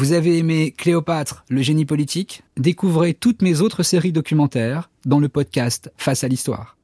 Vous avez aimé Cléopâtre, le génie politique? Découvrez toutes mes autres séries documentaires dans le podcast Face à l'histoire.